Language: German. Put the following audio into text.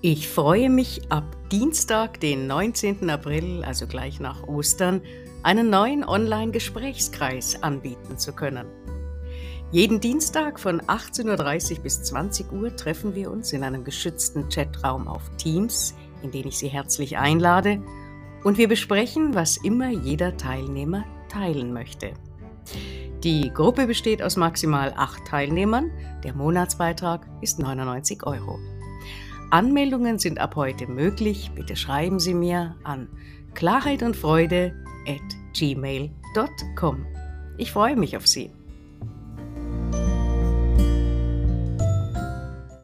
Ich freue mich ab Dienstag, den 19. April, also gleich nach Ostern, einen neuen Online-Gesprächskreis anbieten zu können. Jeden Dienstag von 18.30 Uhr bis 20 Uhr treffen wir uns in einem geschützten Chatraum auf Teams, in den ich Sie herzlich einlade, und wir besprechen, was immer jeder Teilnehmer teilen möchte. Die Gruppe besteht aus maximal acht Teilnehmern. Der Monatsbeitrag ist 99 Euro. Anmeldungen sind ab heute möglich. Bitte schreiben Sie mir an Klarheit und Freude at gmail.com. Ich freue mich auf Sie.